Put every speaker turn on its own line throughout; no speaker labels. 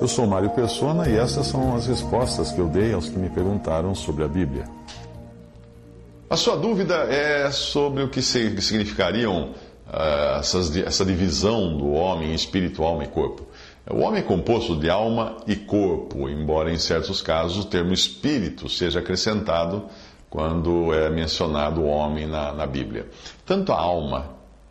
Eu sou Mário Persona e essas são as respostas que eu dei aos que me perguntaram sobre a Bíblia.
A sua dúvida é sobre o que significariam uh, essas, essa divisão do homem em espírito, alma e corpo. O homem é composto de alma e corpo, embora em certos casos o termo espírito seja acrescentado quando é mencionado o homem na, na Bíblia. Tanto a alma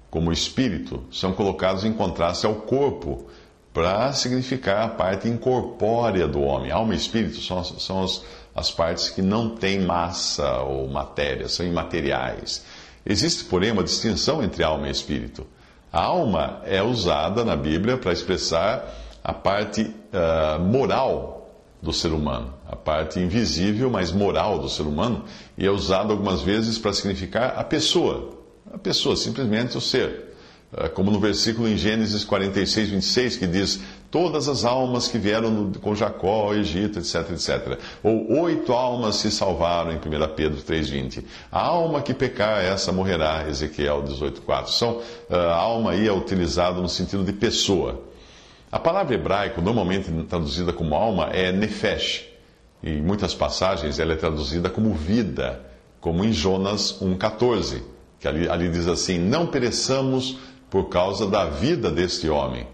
como o espírito são colocados em contraste ao corpo para significar a parte incorpórea do homem. Alma e espírito são, são as, as partes que não têm massa ou matéria, são imateriais. Existe, porém, uma distinção entre alma e espírito. A alma é usada na Bíblia para expressar a parte uh, moral do ser humano, a parte invisível, mas moral do ser humano, e é usada algumas vezes para significar a pessoa, a pessoa, simplesmente o ser. Ah, como no versículo em Gênesis 46, 26, que diz: Todas as almas que vieram com Jacó Egito, etc, etc. Ou oito almas se salvaram em 1 Pedro 3,20. A alma que pecar, essa morrerá, Ezequiel 18,4. São, ah, a alma aí é utilizada no sentido de pessoa. A palavra hebraica, normalmente traduzida como alma, é nefesh. Em muitas passagens ela é traduzida como vida, como em Jonas 1,14, que ali, ali diz assim: Não pereçamos por causa da vida deste homem.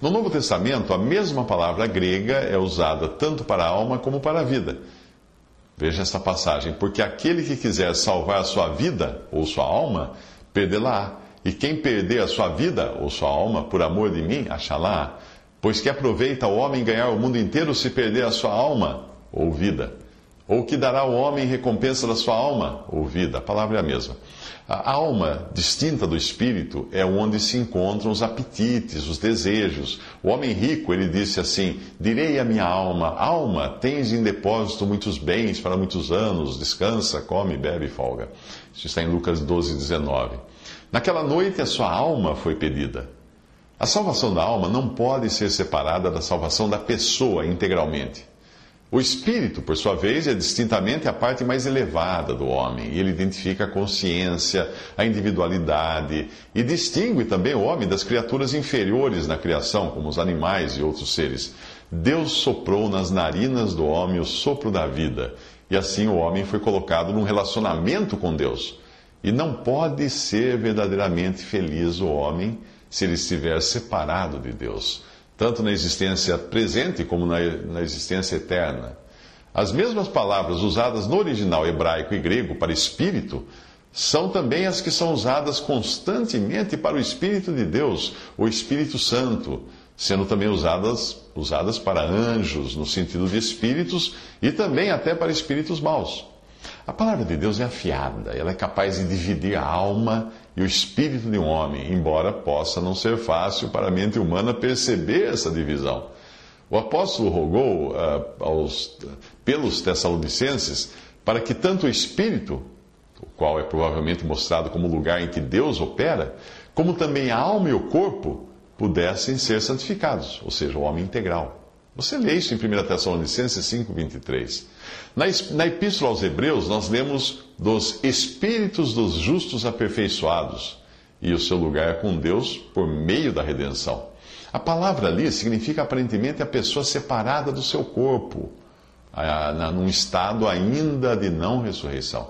No Novo Testamento, a mesma palavra grega é usada tanto para a alma como para a vida. Veja esta passagem: Porque aquele que quiser salvar a sua vida ou sua alma, perdê-la. E quem perder a sua vida ou sua alma por amor de mim, achá-la. Pois que aproveita o homem ganhar o mundo inteiro se perder a sua alma ou vida. Ou que dará o homem recompensa da sua alma ou vida. A palavra é a mesma. A alma, distinta do espírito, é onde se encontram os apetites, os desejos. O homem rico, ele disse assim: Direi à minha alma: Alma, tens em depósito muitos bens para muitos anos, descansa, come, bebe e folga. Isso está em Lucas 12, 19. Naquela noite a sua alma foi pedida. A salvação da alma não pode ser separada da salvação da pessoa integralmente. O espírito, por sua vez, é distintamente a parte mais elevada do homem. Ele identifica a consciência, a individualidade e distingue também o homem das criaturas inferiores na criação, como os animais e outros seres. Deus soprou nas narinas do homem o sopro da vida, e assim o homem foi colocado num relacionamento com Deus. E não pode ser verdadeiramente feliz o homem se ele estiver separado de Deus tanto na existência presente como na, na existência eterna. As mesmas palavras usadas no original hebraico e grego para espírito são também as que são usadas constantemente para o Espírito de Deus, o Espírito Santo, sendo também usadas, usadas para anjos, no sentido de espíritos, e também até para espíritos maus. A palavra de Deus é afiada, ela é capaz de dividir a alma e o espírito de um homem, embora possa não ser fácil para a mente humana perceber essa divisão. O apóstolo rogou uh, aos, pelos Tessalonicenses para que tanto o espírito, o qual é provavelmente mostrado como lugar em que Deus opera, como também a alma e o corpo pudessem ser santificados, ou seja, o homem integral. Você lê isso em 1 Tessalonicenses 5, 23. Na, na Epístola aos Hebreus, nós lemos dos espíritos dos justos aperfeiçoados e o seu lugar com Deus por meio da redenção. A palavra ali significa aparentemente a pessoa separada do seu corpo, num estado ainda de não ressurreição.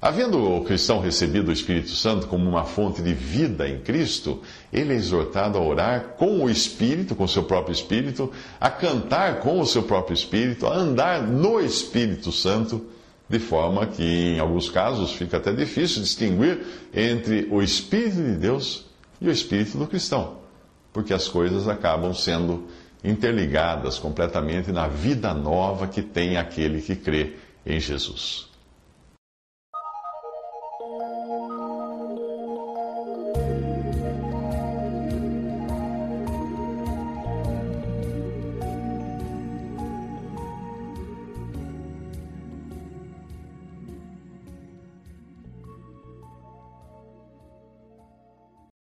Havendo o cristão recebido o Espírito Santo como uma fonte de vida em Cristo, ele é exortado a orar com o Espírito, com o seu próprio Espírito, a cantar com o seu próprio Espírito, a andar no Espírito Santo, de forma que, em alguns casos, fica até difícil distinguir entre o Espírito de Deus e o Espírito do cristão, porque as coisas acabam sendo interligadas completamente na vida nova que tem aquele que crê em Jesus. Thank you.